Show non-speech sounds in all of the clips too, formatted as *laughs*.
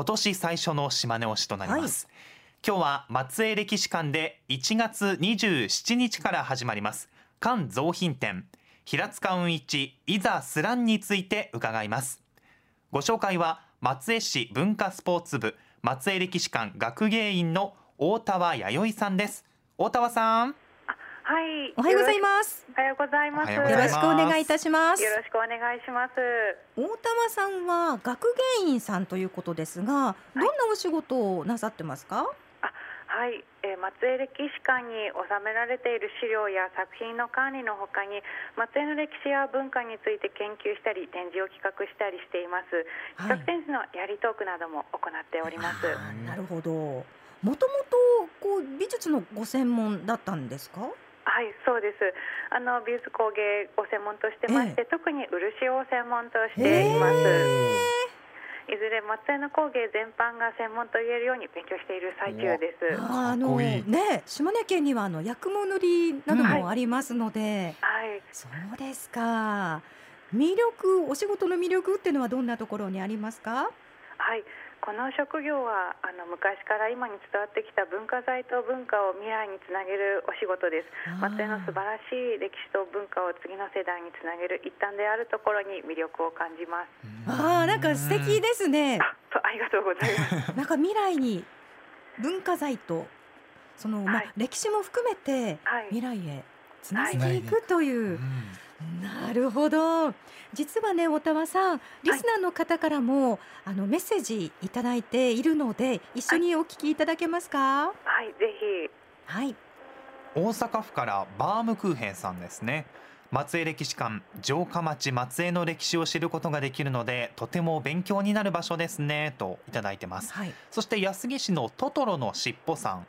今年最初の島根推しとなります、今日は松江歴史館で1月27日から始まります。漢造品展。平塚雲一いざスランについて伺います。ご紹介は松江市文化スポーツ部松江歴史館学芸員の大田和弥生さんです。大田和さんはい。おはようございます。おはようございます。よろしくお願いいたします。よろしくお願いします。大玉さんは学芸員さんということですが、どんなお仕事をなさってますか？はい、えー松江歴史館に収められている資料や作品の管理のほかに松江の歴史や文化について研究したり展示を企画したりしていますはい企画展示のやりトークなども行っておりますなるほど。もともとこう美術のご専門だったんですか？はいそうです。あの美術工芸を専門としてまして、特に漆を専門としています。いずれ松江の工芸全般が専門と言えるように勉強している最中です。あのね島根県にはあの薬毛塗りなどもありますので、はい。そうですか。魅力お仕事の魅力っていうのはどんなところにありますか？はい、この職業はあの昔から今に伝わってきた文化財と文化を未来につなげるお仕事です。松江の素晴らしい歴史と文化を次の世代につなげる一端であるところに魅力を感じます。ああなんか素敵ですね。*laughs* あ、ありがとうございます。*laughs* なんか未来に文化財とその、まあはい歴史も含めてはい、未来へつなげていくという、うんなるほど。実はねおたわさんリスナーの方からも、あのメッセージいただいているので一緒にお聞きいただけますか？はい、ぜひ。はい。大阪府からバームクーヘンさんですね。松江歴史館城下町松江の歴史を知ることができるのでとても勉強になる場所ですねといただいてます。はい。そして安来市のトトロのしっぽさん。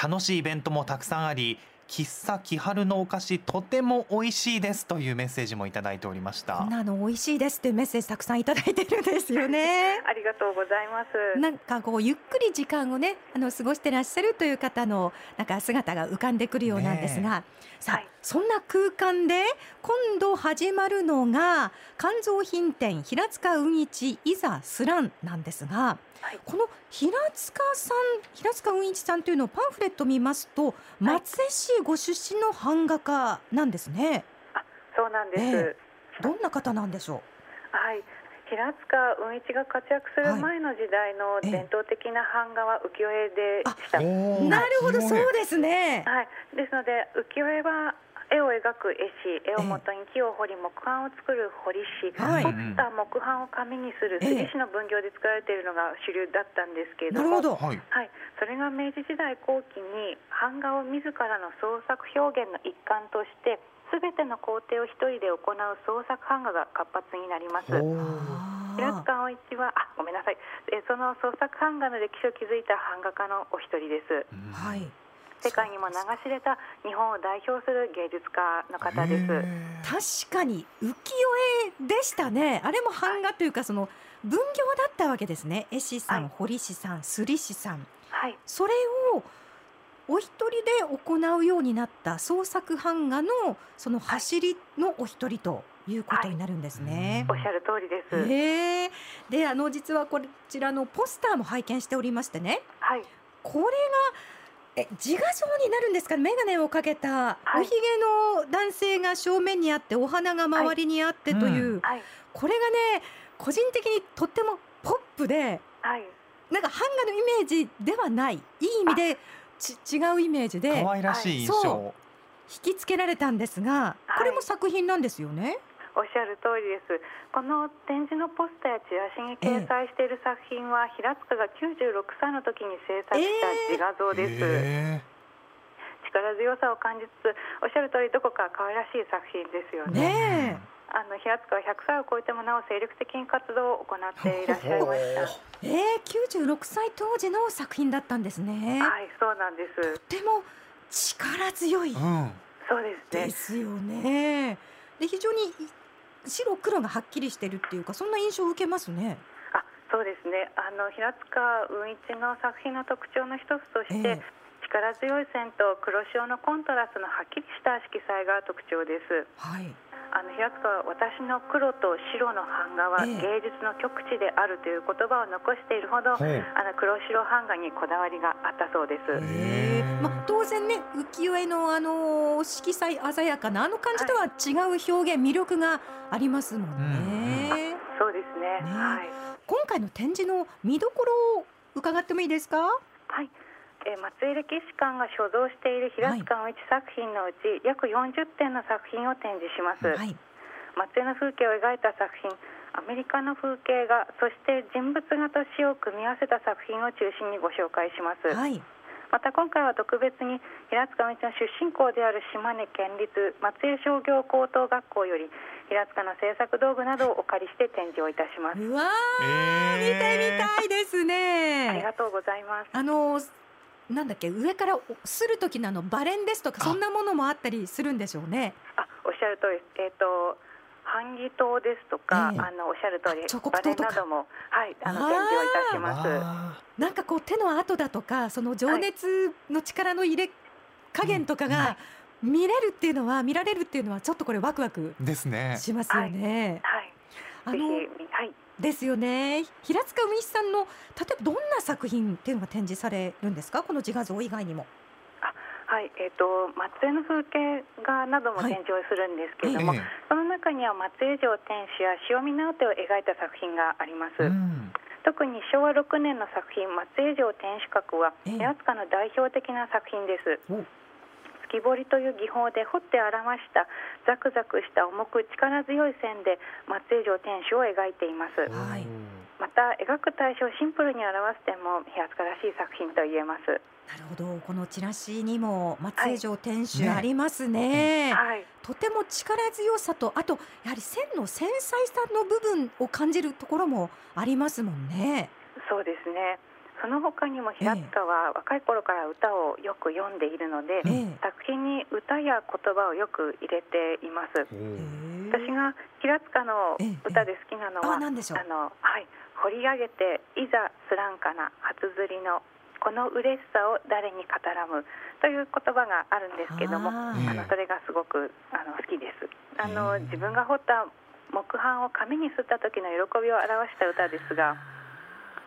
楽しいイベントもたくさんあり喫茶木春のお菓子とても美味しいですというメッセージもいただいておりました。こんなの美味しいですっていうメッセージたくさんいただいてるんですよね。*laughs* ありがとうございます。なんかこうゆっくり時間をねあの過ごしてらっしゃるという方のなんか姿が浮かんでくるようなんですが、さあ、はい。そんな空間で今度始まるのが肝臓品店平塚雲一いざスランなんですが、はいこの平塚さん平塚雲一さんというのをパンフレット見ますと松江市ご出身の版画家なんですね。そうなんです。えどんな方なんでしょはい。平塚雲一が活躍する前の時代のええ伝統的な版画は浮世絵でした。う。なるほどそうですね。はい、ですので浮世絵は絵を描く絵師絵をもとに木を彫り木版を作る彫り師、はい彫った木版を紙にするええ杉師の分業で作られているのが主流だったんですけれどもなるほど。はいはい、それが明治時代後期に版画を自らの創作表現の一環として全ての工程を一人で行う創作版画が活発になります。平塚雲一はあごめんなさいえその創作版画の歴史を築いた版画家のお一人です。うんはい。世界にも流し入れた日本を代表する芸術家の方です。確かに浮世絵でしたね。あれも版画というかその分業だったわけですね。絵師さん、はい。彫師さんすり師さん。はい、それをお一人で行うようになった創作版画のその走りのお一人ということになるんですね。おっしゃる通りです。へえであの実はこちらのポスターも拝見しておりましてね。はい、これがえ自画像になるんですか？眼鏡をかけたはい。おひげの男性が正面にあってお花が周りにあってという、これがね個人的にとってもポップではい、なんか版画のイメージではない。いい意味でち違うイメージで可愛らしい印そ象引きつけられたんですがこれも作品なんですよね？おっしゃる通りです。この展示のポスターやチラシに掲載している作品は、平塚が96歳の時に制作した自画像です。へ力強さを感じつつ、おっしゃる通りどこか可愛らしい作品ですよーね。ねあの平塚は100歳を超えてもなお精力的に活動を行っていらっしゃいました。えー、96歳当時の作品だったんですね。はい、そうなんです。とても力強いうんそうですねで。すよね。で非常に白黒がはっきりしてるっていうかそんな印象を受けますね。あ、そうですね。あの平塚雲一の作品の特徴の一つとして、ええ力強い線と黒潮のコントラストのはっきりした色彩が特徴です。はい。あの平塚は私の黒と白の版画はええ芸術の極致であるという言葉を残しているほど、ほうあの黒白版画にこだわりがあったそうです。へえまあ、当然ね浮世絵のあの色彩鮮やかなあの感じとは違う表現、魅力がありますもんね。そうですね。ねはい。今回の展示の見どころを伺ってもいいですか？はい。えー松江歴史館が所蔵している平塚雲一作品のうち、約40点の作品を展示します。はい。松江の風景を描いた作品アメリカの風景画そして人物画と詩を組み合わせた作品を中心にご紹介します、はい。また今回は特別に平塚道の出身校である島根県立松江商業高等学校より平塚の制作道具などをお借りして展示をいたしますうわー、見てみたいですありね。がとうございますあのなんだっけ上からおする時のあのバレンですとかあ。そんなものもあったりするんでしょうね。あおっしゃる通り。えっ、と版木刀ですとか、ええ。あのおっしゃる通りあ彫刻バレ刀とか。ンなどもはいあのあー。展示をいたします。あなんかこう手の跡だとかその情熱の力の入れ加減とかはがい。見れるっていうのは見られるっていうのはちょっとこれワクワク。しますよね。はい。あのぜひはいですよね。平塚海さんの例えばどんな作品っていうのが展示されるんですか？この自画像以外にも。はい、えっ、と松江の風景画などもはい展示をするんですけれども、ええその中には松江城天守や塩見直手を描いた作品があります。うん特に昭和6年の作品松江城天守閣はええ平塚の代表的な作品です。お月彫りという技法で彫って表したザクザクした重く力強い線で松江城天守を描いています。はいまた描く対象をシンプルに表す点も平塚らしい作品と言えます。なるほどこのチラシにも松江城天守ねありますね。はい、とても力強さとあとやはり線の繊細さの部分を感じるところもありますもんね。そうですね。その他にも平塚は若い頃から歌をよく読んでいるので、ええ。作品に歌や言葉をよく入れています。私が平塚の歌で好きなのは、あなんでしょう。あのはい。掘り上げていざすらんかな初釣りのこの嬉しさを誰に語らむという言葉があるんですけども、あのそれがすごくあの好きです。あへのー自分が彫った木版を紙にすった時の喜びを表した歌ですが。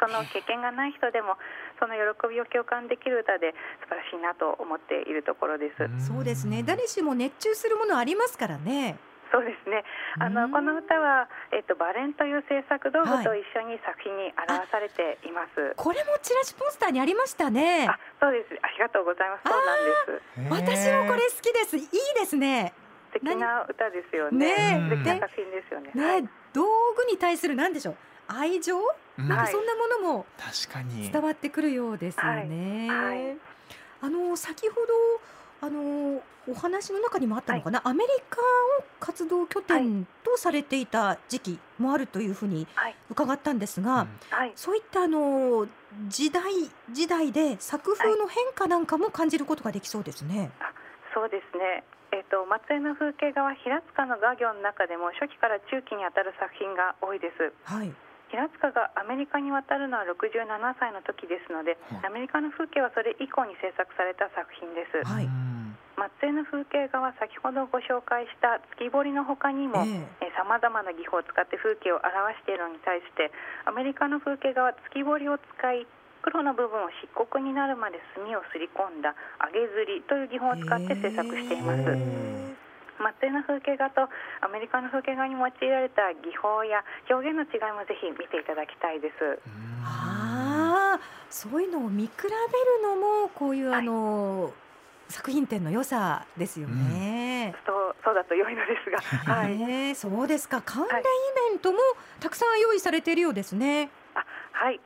その経験がない人でもその喜びを共感できる歌で素晴らしいなと思っているところです。そうですね誰しも熱中するものありますからね。そうですね。あうんのこの歌はえっとバレンという制作道具と一緒に作品に表されています。これもチラシポスターにありましたね。あ、そうです。ありがとうございます。そうなんです。私もこれ好きです。いいですね。素敵な歌ですよねね。素敵な作品ですよね。ね、道具に対するなんでしょう愛情、うんなんかはいそんなものも確かに伝わってくるようですよね。はいはいあの先ほどあのお話の中にもあったのかな、アメリカを活動拠点とされていた時期もあるというふうにはい伺ったんですが、はい。そういったあの時代時代で作風の変化なんかも感じることができそうですね。そうですね。えっと松江の風景画は平塚の画業の中でも初期から中期にあたる作品が多いです。はい。平塚がアメリカに渡るのは67歳の時ですので、はいアメリカの風景はそれ以降に制作された作品です。はいうん松江の風景画は先ほどご紹介した月彫りの他にもえさまざまな技法を使って風景を表しているのに対してアメリカの風景画は月彫りを使い黒の部分を漆黒になるまで墨をすり込んだ上げ刷りという技法を使って制作しています。へ松江の風景画とアメリカの風景画に用いられた技法や表現の違いもぜひ見ていただきたいです。うんああ、そういうのを見比べるのもこういうはいあの、作品展の良さですよね。そうそうだと良いのですが、*laughs* はい、ねえそうですか。関連はいイベントもたくさん用意されているようですね。あはい、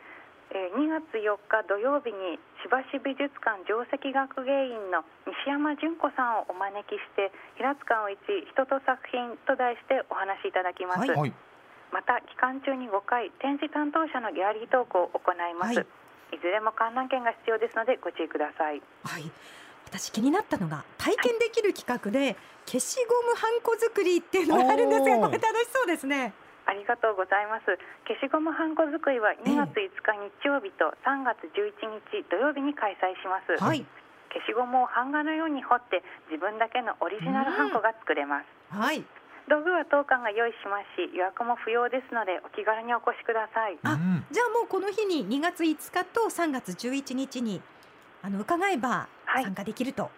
えー2月4日土曜日に千葉市美術館上席学芸員の西山純子さんをお招きして平塚を一人と作品と題してお話しいただきます、はいはいまた期間中に5回展示担当者のギャラリートークを行います、はいい、ずれも観覧券が必要ですのでご注意くださいはい。私気になったのが体験できる企画で消しゴムハンコ作りっていうのがあるんですが、これ楽しそうですね。ありがとうございます。消しゴムハンコ作りは2月5日日曜日と3月11日土曜日に開催します、はい。消しゴムを版画のように彫って自分だけのオリジナルハンコが作れます、はい。道具は当館が用意しますし予約も不要ですのでお気軽にお越しください。あうん。じゃあもうこの日に2月5日と3月11日にあの伺えばはい。参加できると、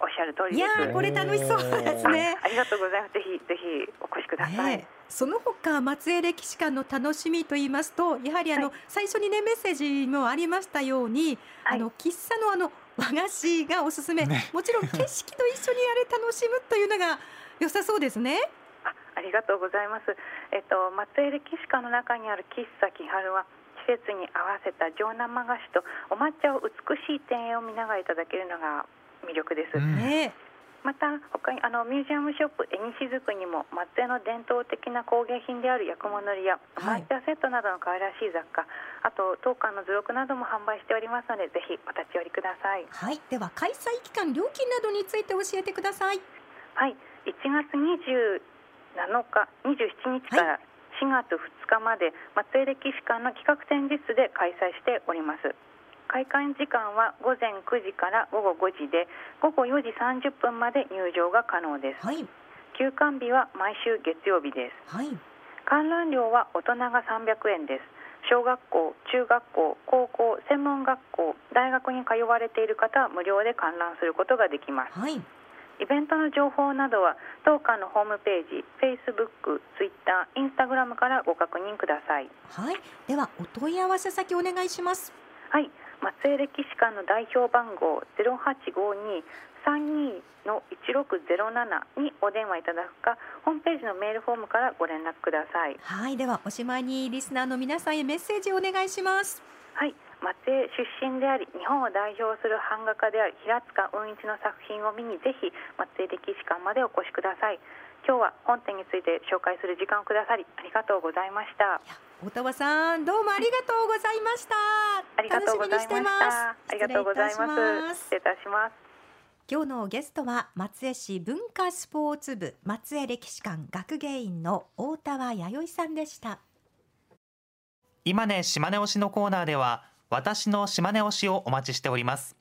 おっしゃる通りい、です。やーこれ楽しそうですね。ありがとうございます。ぜひぜひお越しください、ねえその他松江歴史館の楽しみと言いますとやはりあの、は最初にねメッセージもありましたように、はいあの喫茶のあの和菓子がおすすめ、ねもちろん *laughs* 景色と一緒にあれ楽しむというのが良さそうですね。あありがとうございます。えっと松江歴史館の中にある喫茶木春は季節に合わせた上生菓子とお抹茶を美しい庭園を見ながらいただけるのが魅力です。うんねまた他にあのミュージアムショップえにしずくにも松江の伝統的な工芸品である焼くものりや抹茶セットなどの可愛らしい雑貨、あと当館の図録なども販売しておりますのでぜひお立ち寄りください。はいでは開催期間料金などについて教えてください。はい、1月27日、27日から4月2日まで松江歴史館の企画展示室で開催しております。開館時間は午前9時から午後5時で午後4時30分まで入場が可能です。はい休館日は毎週月曜日です。はい観覧料は大人が300円です。小学校、中学校、高校、専門学校、大学に通われている方は無料で観覧することができます。はいイベントの情報などは当館のホームページ、Facebook、Twitter、Instagram からご確認ください。はいではお問い合わせ先お願いします。はい、松江歴史館の代表番号0852 32の1607にお電話いただくか、ホームページのメールフォームからご連絡ください。はいではおしまいにリスナーの皆さんへメッセージをお願いします。はい、松江出身であり、日本を代表する版画家である平塚雲一の作品を見にぜひ松江歴史館までお越しください。今日は本展について紹介する時間をくださりありがとうございました。大田さんどうもありがとうございました。ありがとうございました。ありがとうございま。す失礼いたします。今日のゲストは松江市文化スポーツ部松江歴史館学芸員の大田和弥生さんでした。今ね島根推しのコーナーでは私の島根推しをお待ちしております。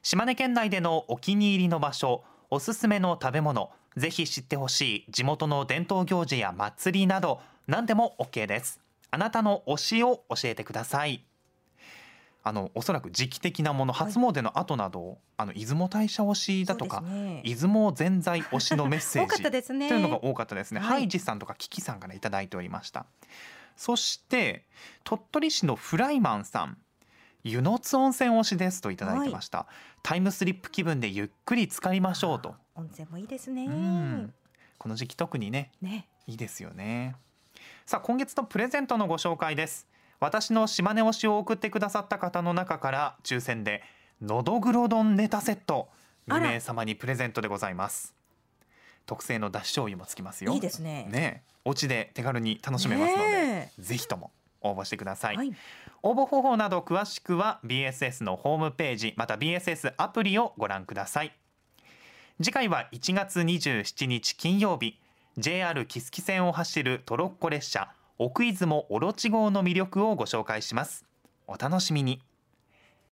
島根県内でのお気に入りの場所おすすめの食べ物ぜひ知ってほしい地元の伝統行事や祭りなど何でも OK です。あなたの推しを教えてください。あのおそらく時期的なものはい。初詣の後など、あの出雲大社推しだとか、ね。出雲ぜんざい推しのメッセー多かっジたですね。というのが多かったですね。はい。ハイジさんとかキキさんからいただいておりました。そして鳥取市のフライマンさん、湯の津温泉推しですといただいてました。タイムスリップ気分でゆっくり浸かりましょうと。温泉もいいですね。うんこの時期特にねね、いいですよね。さあ今月のプレゼントのご紹介です。私の島根推しを送ってくださった方の中から抽選でのどぐろ丼ネタセットあら2名様にプレゼントでございます。特製のだし醤油もつきますよ。いいですね。ねえ、お家で手軽に楽しめますので、ねぜひとも応募してください。はい、応募方法など詳しくは BSS のホームページまた BSS アプリをご覧ください。次回は1月27日金曜日 JR 木月線を走るトロッコ列車奥出雲オロチ号の魅力をご紹介しますお楽しみに